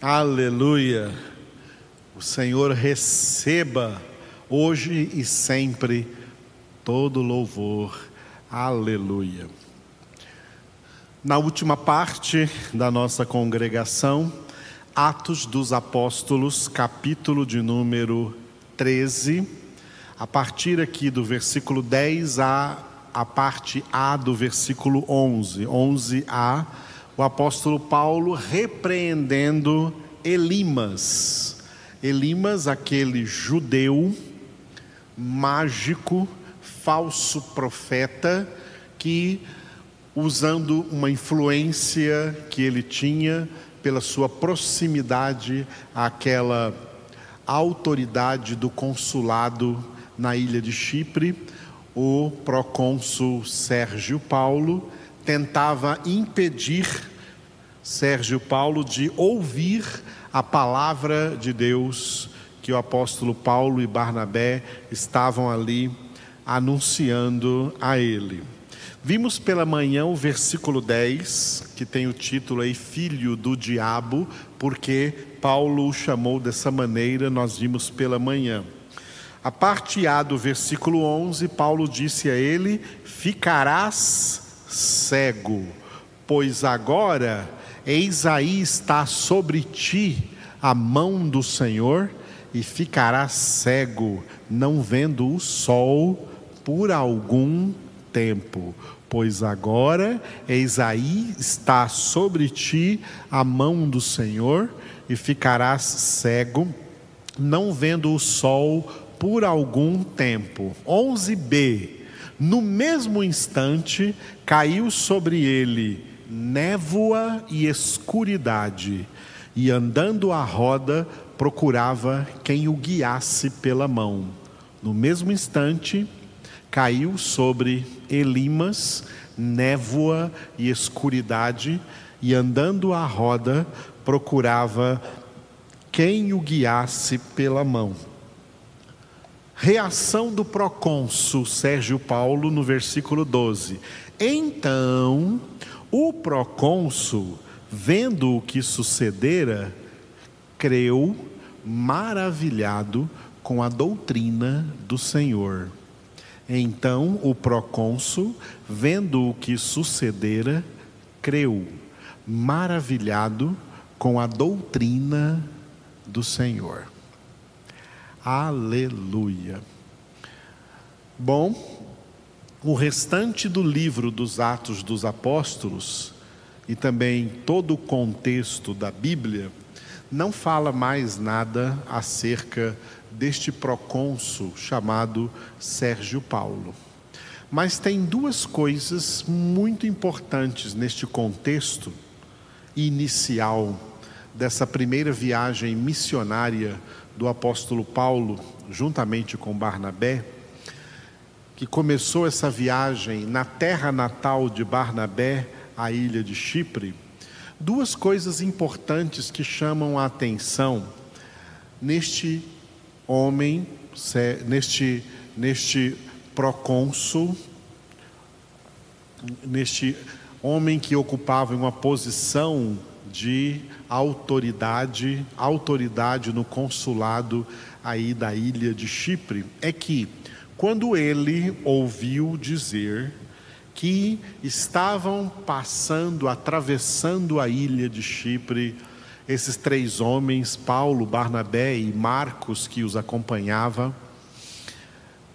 Aleluia. O Senhor receba hoje e sempre todo louvor. Aleluia. Na última parte da nossa congregação, Atos dos Apóstolos, capítulo de número 13, a partir aqui do versículo 10 a a parte A do versículo 11, 11a o apóstolo Paulo repreendendo Elimas. Elimas, aquele judeu mágico, falso profeta, que, usando uma influência que ele tinha pela sua proximidade àquela autoridade do consulado na ilha de Chipre, o procônsul Sérgio Paulo tentava impedir Sérgio Paulo de ouvir a palavra de Deus que o apóstolo Paulo e Barnabé estavam ali anunciando a ele. Vimos pela manhã o versículo 10, que tem o título aí Filho do Diabo, porque Paulo o chamou dessa maneira, nós vimos pela manhã. A parte A do versículo 11, Paulo disse a ele: Ficarás cego, pois agora, eis aí está sobre ti a mão do Senhor, e ficarás cego, não vendo o sol por algum tempo. Pois agora, eis aí está sobre ti a mão do Senhor, e ficarás cego, não vendo o sol por algum tempo. 11b no mesmo instante, caiu sobre ele névoa e escuridade, e andando à roda, procurava quem o guiasse pela mão. No mesmo instante, caiu sobre Elimas névoa e escuridade, e andando à roda, procurava quem o guiasse pela mão. Reação do procônsul Sérgio Paulo no versículo 12. Então, o procônsul, vendo o que sucedera, creu maravilhado com a doutrina do Senhor. Então o procônsul, vendo o que sucedera, creu, maravilhado com a doutrina do Senhor. Aleluia. Bom, o restante do livro dos Atos dos Apóstolos e também todo o contexto da Bíblia não fala mais nada acerca deste procônsul chamado Sérgio Paulo. Mas tem duas coisas muito importantes neste contexto inicial dessa primeira viagem missionária do apóstolo Paulo, juntamente com Barnabé, que começou essa viagem na terra natal de Barnabé, a ilha de Chipre, duas coisas importantes que chamam a atenção neste homem, neste, neste procônsul, neste homem que ocupava uma posição de autoridade, autoridade no consulado aí da ilha de Chipre, é que quando ele ouviu dizer que estavam passando, atravessando a ilha de Chipre, esses três homens, Paulo, Barnabé e Marcos, que os acompanhava,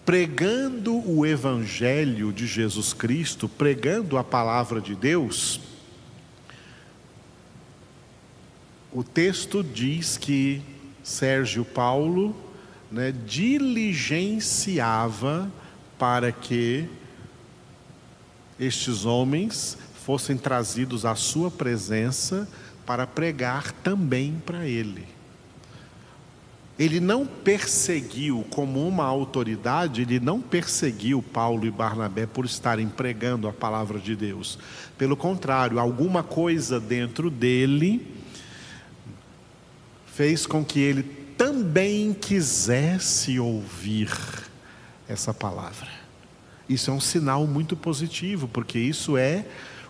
pregando o evangelho de Jesus Cristo, pregando a palavra de Deus, o texto diz que Sérgio Paulo né, diligenciava para que estes homens fossem trazidos à sua presença para pregar também para ele. Ele não perseguiu como uma autoridade, ele não perseguiu Paulo e Barnabé por estarem pregando a palavra de Deus. Pelo contrário, alguma coisa dentro dele fez com que ele também quisesse ouvir essa palavra. Isso é um sinal muito positivo, porque isso é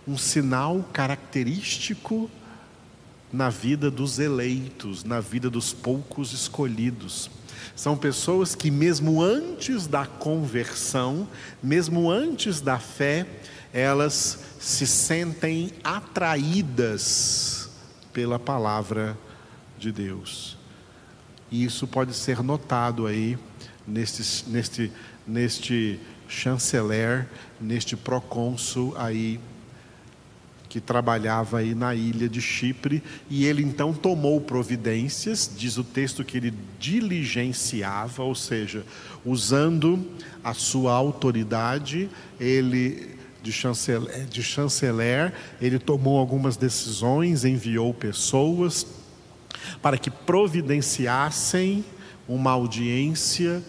um sinal característico na vida dos eleitos, na vida dos poucos escolhidos. São pessoas que, mesmo antes da conversão, mesmo antes da fé, elas se sentem atraídas pela palavra de Deus. E isso pode ser notado aí neste, neste, neste chanceler, neste procônsul aí que trabalhava aí na ilha de Chipre, e ele então tomou providências, diz o texto que ele diligenciava, ou seja, usando a sua autoridade, ele de chanceler, de chanceler, ele tomou algumas decisões, enviou pessoas para que providenciassem uma audiência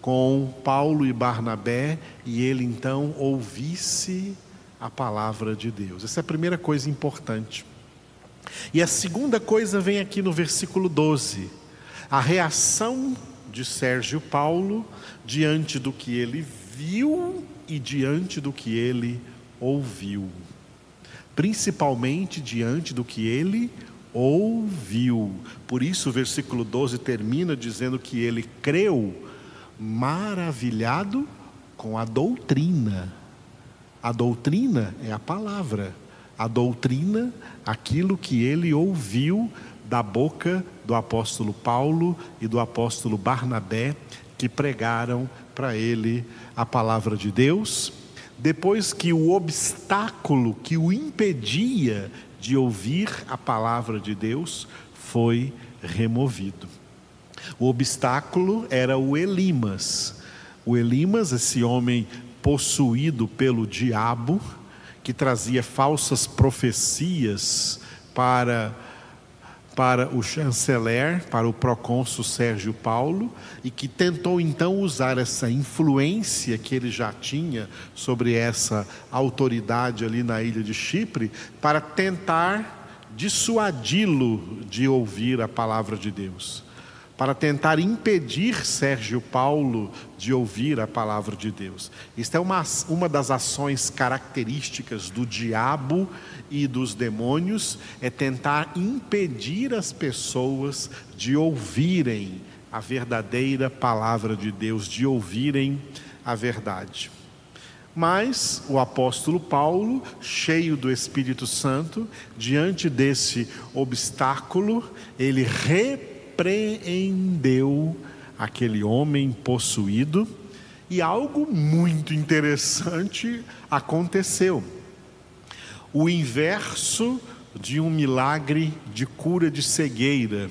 com Paulo e Barnabé e ele então ouvisse a palavra de Deus. Essa é a primeira coisa importante. E a segunda coisa vem aqui no versículo 12. A reação de Sérgio Paulo diante do que ele viu e diante do que ele ouviu. Principalmente diante do que ele ouviu. Por isso o versículo 12 termina dizendo que ele creu maravilhado com a doutrina a doutrina é a palavra. A doutrina, aquilo que ele ouviu da boca do apóstolo Paulo e do apóstolo Barnabé, que pregaram para ele a palavra de Deus, depois que o obstáculo que o impedia de ouvir a palavra de Deus foi removido. O obstáculo era o Elimas. O Elimas, esse homem possuído pelo diabo, que trazia falsas profecias para para o chanceler, para o procônsul Sérgio Paulo, e que tentou então usar essa influência que ele já tinha sobre essa autoridade ali na ilha de Chipre, para tentar dissuadi-lo de ouvir a palavra de Deus para tentar impedir Sérgio Paulo de ouvir a palavra de Deus. Isto é uma, uma das ações características do diabo e dos demônios, é tentar impedir as pessoas de ouvirem a verdadeira palavra de Deus, de ouvirem a verdade. Mas o apóstolo Paulo, cheio do Espírito Santo, diante desse obstáculo, ele repreendeu repreendeu aquele homem possuído e algo muito interessante aconteceu. O inverso de um milagre de cura de cegueira.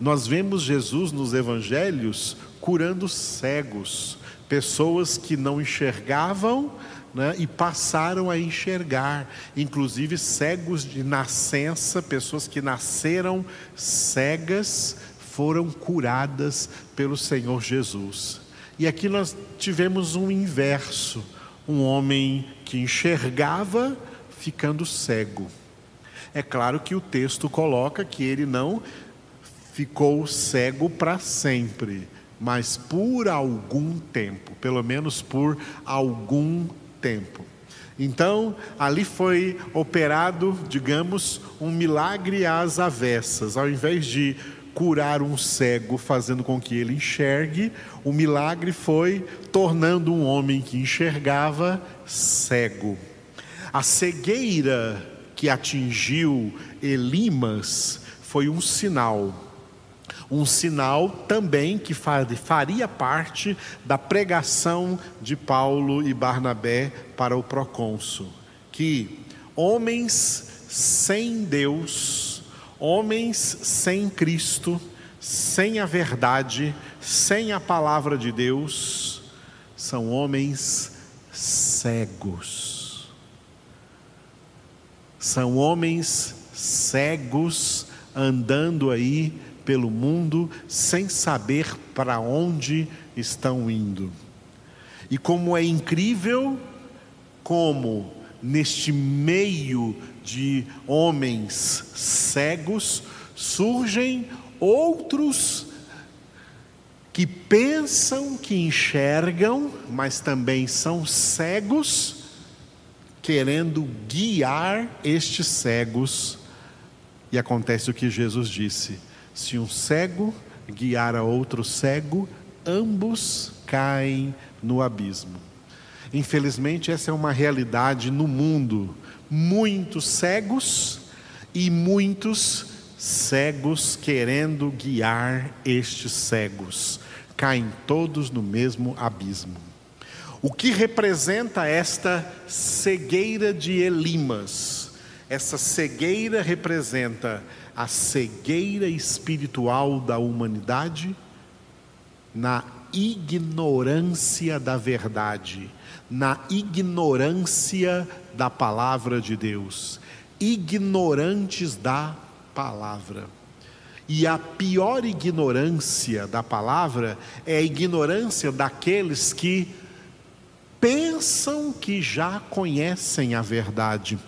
Nós vemos Jesus nos evangelhos curando cegos, pessoas que não enxergavam né, e passaram a enxergar, inclusive cegos de nascença, pessoas que nasceram cegas foram curadas pelo Senhor Jesus. E aqui nós tivemos um inverso: um homem que enxergava ficando cego. É claro que o texto coloca que ele não ficou cego para sempre, mas por algum tempo, pelo menos por algum tempo. Então, ali foi operado, digamos, um milagre às avessas. Ao invés de curar um cego, fazendo com que ele enxergue, o milagre foi tornando um homem que enxergava cego. A cegueira que atingiu Elimas foi um sinal. Um sinal também que faria parte da pregação de Paulo e Barnabé para o procônsul, que homens sem Deus Homens sem Cristo, sem a verdade, sem a palavra de Deus, são homens cegos. São homens cegos andando aí pelo mundo sem saber para onde estão indo. E como é incrível como neste meio de homens cegos, surgem outros que pensam que enxergam, mas também são cegos, querendo guiar estes cegos E acontece o que Jesus disse: se um cego guiar a outro cego, ambos caem no abismo. Infelizmente, essa é uma realidade no mundo. Muitos cegos e muitos cegos querendo guiar estes cegos. Caem todos no mesmo abismo. O que representa esta cegueira de Elimas? Essa cegueira representa a cegueira espiritual da humanidade na ignorância da verdade, na ignorância da palavra de Deus, ignorantes da palavra. E a pior ignorância da palavra é a ignorância daqueles que pensam que já conhecem a verdade.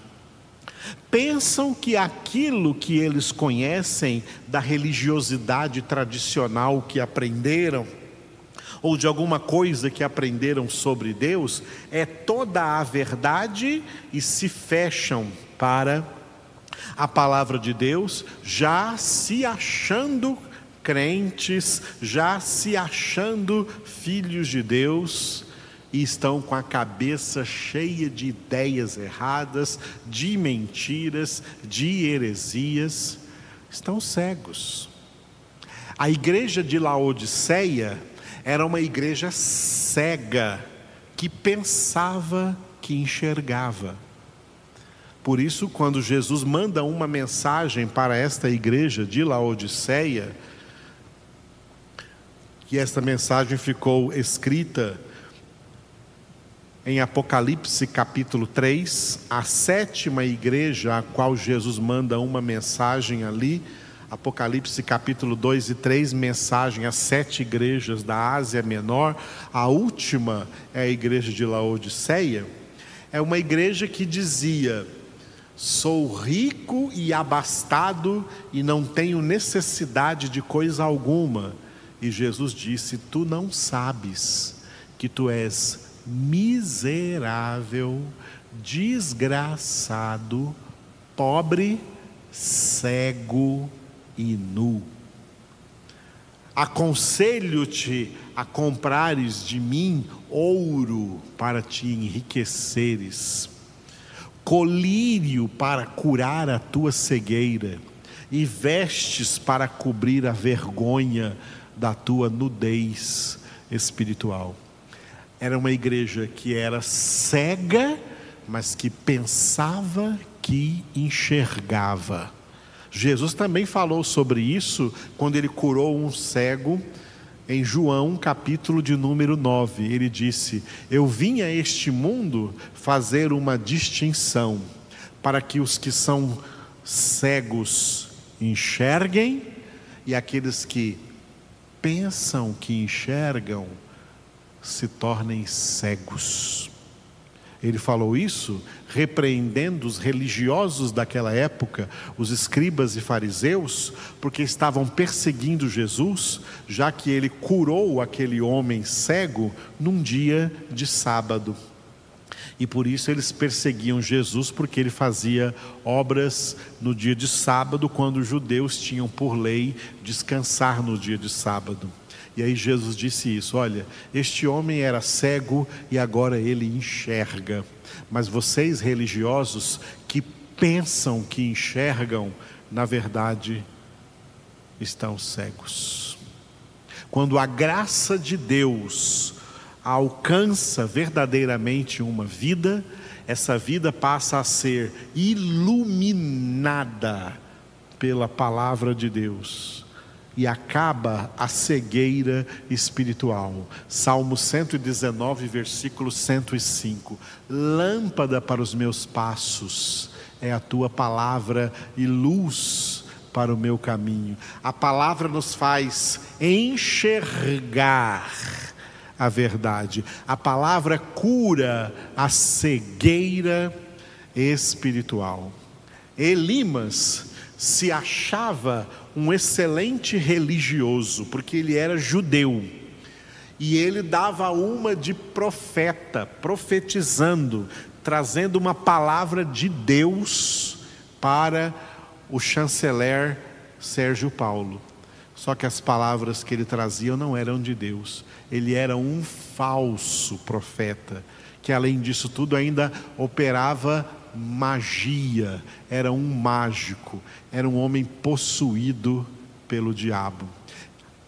Pensam que aquilo que eles conhecem da religiosidade tradicional que aprenderam, ou de alguma coisa que aprenderam sobre Deus, é toda a verdade e se fecham para a palavra de Deus, já se achando crentes, já se achando filhos de Deus e estão com a cabeça cheia de ideias erradas, de mentiras, de heresias, estão cegos. A igreja de Laodiceia era uma igreja cega, que pensava que enxergava. Por isso, quando Jesus manda uma mensagem para esta igreja de Laodiceia, que esta mensagem ficou escrita em Apocalipse capítulo 3, a sétima igreja a qual Jesus manda uma mensagem ali, Apocalipse capítulo 2 e 3, mensagem às sete igrejas da Ásia Menor, a última é a igreja de Laodiceia, é uma igreja que dizia: Sou rico e abastado e não tenho necessidade de coisa alguma. E Jesus disse: Tu não sabes que tu és miserável, desgraçado, pobre, cego e nu. Aconselho-te a comprares de mim ouro para te enriqueceres, colírio para curar a tua cegueira, e vestes para cobrir a vergonha da tua nudez espiritual. Era uma igreja que era cega, mas que pensava que enxergava. Jesus também falou sobre isso quando ele curou um cego em João, capítulo de número 9. Ele disse: Eu vim a este mundo fazer uma distinção, para que os que são cegos enxerguem e aqueles que pensam que enxergam se tornem cegos. Ele falou isso repreendendo os religiosos daquela época, os escribas e fariseus, porque estavam perseguindo Jesus, já que ele curou aquele homem cego num dia de sábado. E por isso eles perseguiam Jesus, porque ele fazia obras no dia de sábado, quando os judeus tinham por lei descansar no dia de sábado. E aí Jesus disse isso: Olha, este homem era cego e agora ele enxerga. Mas vocês religiosos que pensam que enxergam, na verdade, estão cegos. Quando a graça de Deus alcança verdadeiramente uma vida, essa vida passa a ser iluminada pela palavra de Deus e acaba a cegueira espiritual. Salmo 119, versículo 105. Lâmpada para os meus passos é a tua palavra e luz para o meu caminho. A palavra nos faz enxergar a verdade. A palavra cura a cegueira espiritual. Elimas se achava um excelente religioso, porque ele era judeu. E ele dava uma de profeta, profetizando, trazendo uma palavra de Deus para o chanceler Sérgio Paulo. Só que as palavras que ele trazia não eram de Deus. Ele era um falso profeta, que além disso tudo ainda operava magia, era um mágico, era um homem possuído pelo diabo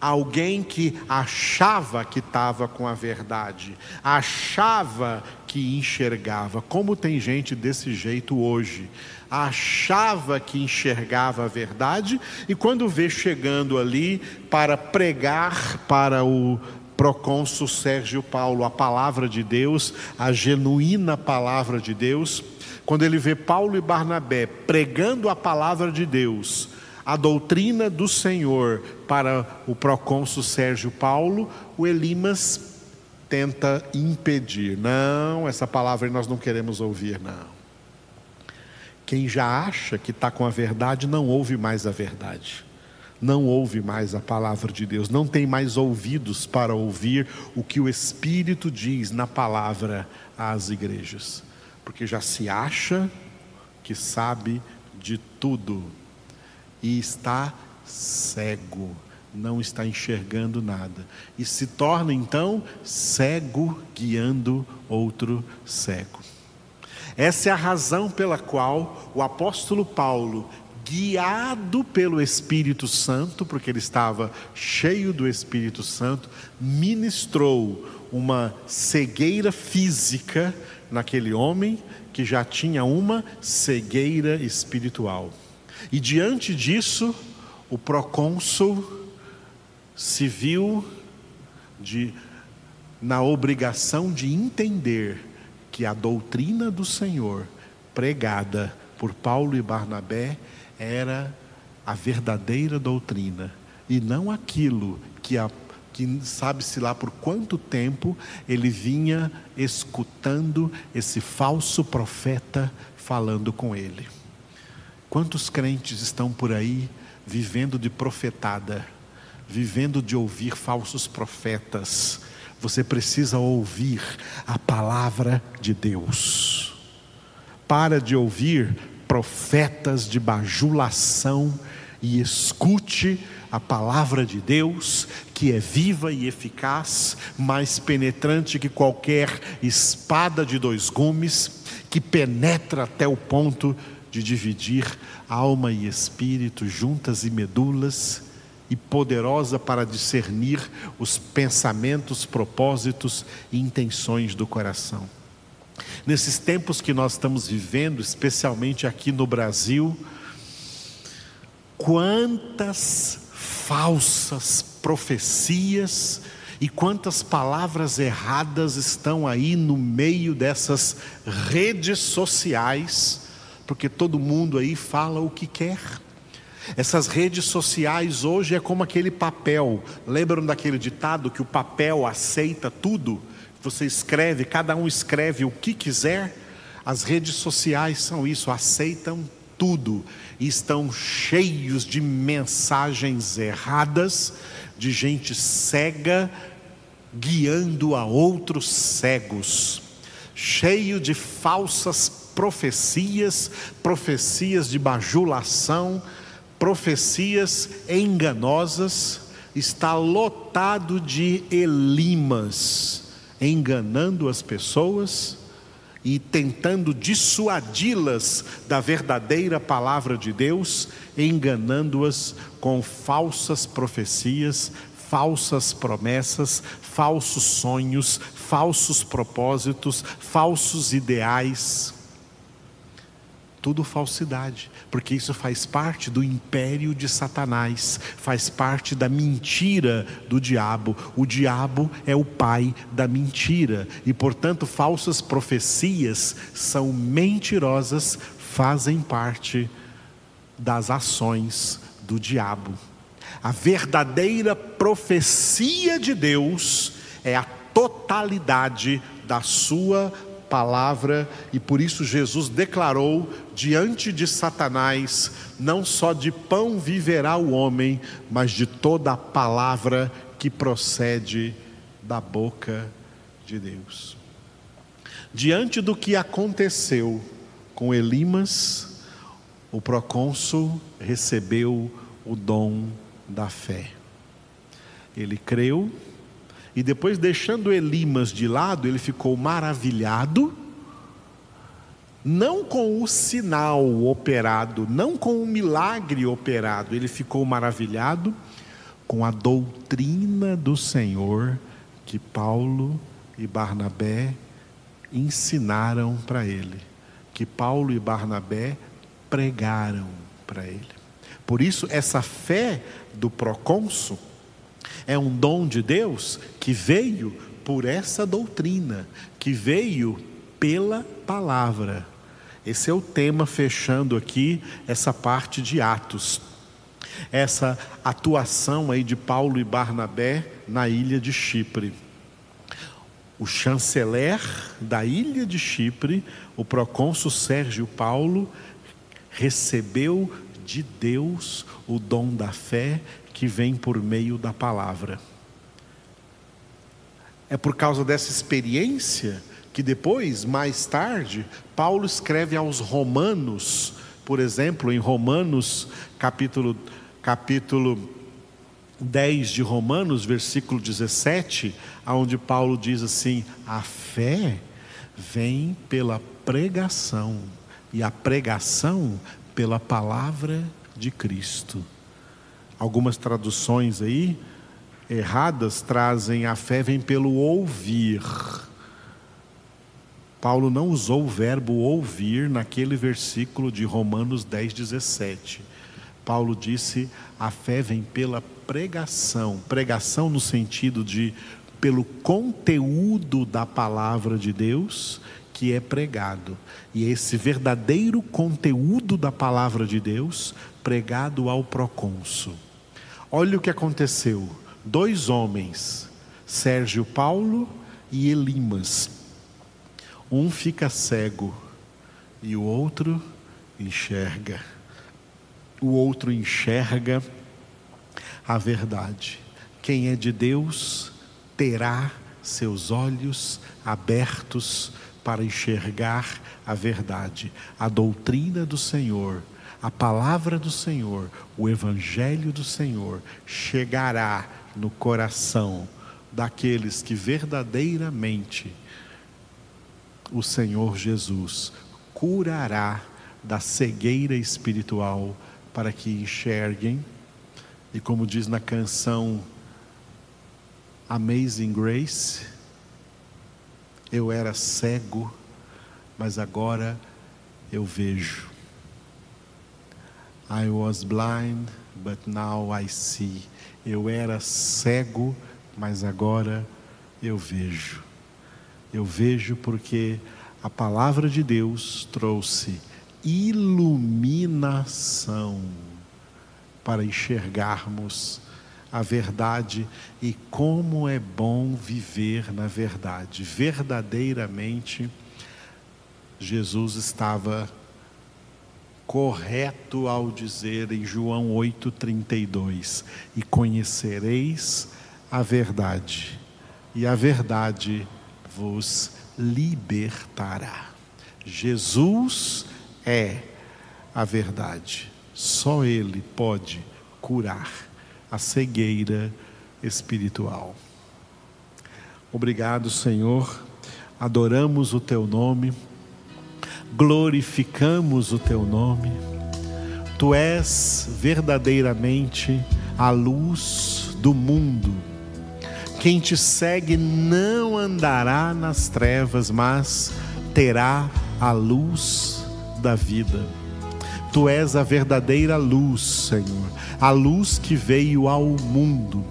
alguém que achava que estava com a verdade, achava que enxergava. Como tem gente desse jeito hoje? Achava que enxergava a verdade e quando vê chegando ali para pregar para o procônsul Sérgio Paulo a palavra de Deus, a genuína palavra de Deus, quando ele vê Paulo e Barnabé pregando a palavra de Deus, a doutrina do Senhor para o procônsul Sérgio Paulo, o Elimas tenta impedir. Não, essa palavra nós não queremos ouvir, não. Quem já acha que está com a verdade não ouve mais a verdade, não ouve mais a palavra de Deus, não tem mais ouvidos para ouvir o que o Espírito diz na palavra às igrejas, porque já se acha que sabe de tudo e está cego, não está enxergando nada. E se torna então cego guiando outro cego. Essa é a razão pela qual o apóstolo Paulo, guiado pelo Espírito Santo, porque ele estava cheio do Espírito Santo, ministrou uma cegueira física naquele homem que já tinha uma cegueira espiritual. E diante disso, o procônsul se viu de, na obrigação de entender que a doutrina do Senhor, pregada por Paulo e Barnabé, era a verdadeira doutrina e não aquilo que a que sabe-se lá por quanto tempo ele vinha escutando esse falso profeta falando com ele. Quantos crentes estão por aí vivendo de profetada, vivendo de ouvir falsos profetas? Você precisa ouvir a palavra de Deus. Para de ouvir profetas de bajulação e escute a palavra de Deus, que é viva e eficaz, mais penetrante que qualquer espada de dois gumes, que penetra até o ponto de dividir alma e espírito, juntas e medulas, e poderosa para discernir os pensamentos, propósitos e intenções do coração. Nesses tempos que nós estamos vivendo, especialmente aqui no Brasil, quantas falsas profecias e quantas palavras erradas estão aí no meio dessas redes sociais porque todo mundo aí fala o que quer. Essas redes sociais hoje é como aquele papel. Lembram daquele ditado que o papel aceita tudo? Você escreve, cada um escreve o que quiser. As redes sociais são isso, aceitam tudo estão cheios de mensagens erradas, de gente cega guiando a outros cegos, cheio de falsas profecias, profecias de bajulação, profecias enganosas, está lotado de elimas, enganando as pessoas e tentando dissuadi-las da verdadeira palavra de Deus, enganando-as com falsas profecias, falsas promessas, falsos sonhos, falsos propósitos, falsos ideais tudo falsidade, porque isso faz parte do império de Satanás, faz parte da mentira do diabo. O diabo é o pai da mentira e, portanto, falsas profecias são mentirosas, fazem parte das ações do diabo. A verdadeira profecia de Deus é a totalidade da sua palavra, e por isso Jesus declarou diante de Satanás: não só de pão viverá o homem, mas de toda a palavra que procede da boca de Deus. Diante do que aconteceu com Elimas, o procônsul recebeu o dom da fé. Ele creu e depois, deixando Elimas de lado, ele ficou maravilhado, não com o sinal operado, não com o milagre operado, ele ficou maravilhado com a doutrina do Senhor que Paulo e Barnabé ensinaram para ele, que Paulo e Barnabé pregaram para ele. Por isso, essa fé do procônsul é um dom de Deus que veio por essa doutrina, que veio pela palavra. Esse é o tema fechando aqui essa parte de Atos. Essa atuação aí de Paulo e Barnabé na ilha de Chipre. O chanceler da ilha de Chipre, o procônsul Sérgio Paulo, recebeu de Deus o dom da fé que vem por meio da palavra. É por causa dessa experiência que depois, mais tarde, Paulo escreve aos Romanos, por exemplo, em Romanos, capítulo, capítulo 10 de Romanos, versículo 17, onde Paulo diz assim: a fé vem pela pregação, e a pregação pela palavra de Cristo. Algumas traduções aí erradas trazem a fé vem pelo ouvir. Paulo não usou o verbo ouvir naquele versículo de Romanos 10, 17. Paulo disse: a fé vem pela pregação. Pregação no sentido de pelo conteúdo da palavra de Deus que é pregado. E esse verdadeiro conteúdo da palavra de Deus pregado ao procônsul. Olha o que aconteceu: dois homens, Sérgio Paulo e Elimas. Um fica cego e o outro enxerga. O outro enxerga a verdade. Quem é de Deus terá seus olhos abertos para enxergar a verdade, a doutrina do Senhor a palavra do Senhor, o evangelho do Senhor chegará no coração daqueles que verdadeiramente o Senhor Jesus curará da cegueira espiritual para que enxerguem. E como diz na canção Amazing Grace, eu era cego, mas agora eu vejo. I was blind, but now I see. Eu era cego, mas agora eu vejo. Eu vejo porque a palavra de Deus trouxe iluminação para enxergarmos a verdade e como é bom viver na verdade. Verdadeiramente, Jesus estava correto ao dizer em João 8,32: E conhecereis a verdade, e a verdade vos libertará. Jesus é a verdade, só Ele pode curar a cegueira espiritual. Obrigado, Senhor, adoramos o Teu nome glorificamos o teu nome. Tu és verdadeiramente a luz do mundo. Quem te segue não andará nas trevas, mas terá a luz da vida. Tu és a verdadeira luz, Senhor, a luz que veio ao mundo.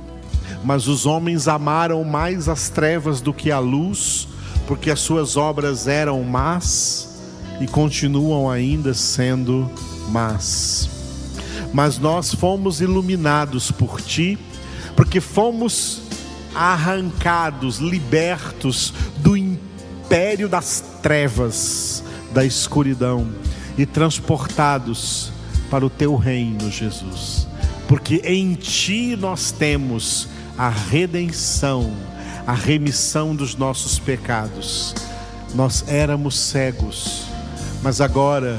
Mas os homens amaram mais as trevas do que a luz, porque as suas obras eram más e continuam ainda sendo más. Mas nós fomos iluminados por Ti, porque fomos arrancados, libertos do império das trevas, da escuridão e transportados para o Teu reino, Jesus. Porque em Ti nós temos a redenção, a remissão dos nossos pecados. Nós éramos cegos mas agora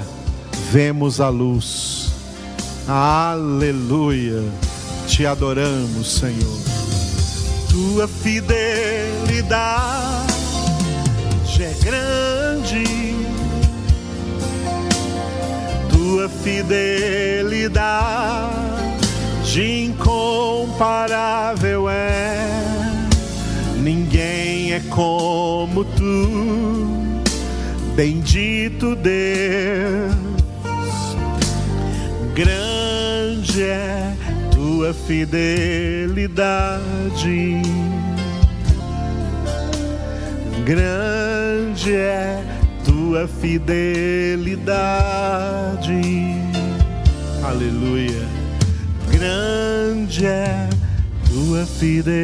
vemos a luz. Aleluia. Te adoramos, Senhor. Tua fidelidade é grande. Tua fidelidade incomparável é. Ninguém é como tu. Bendito Deus. Grande é tua fidelidade. Grande é tua fidelidade. Aleluia. Grande é tua fidelidade.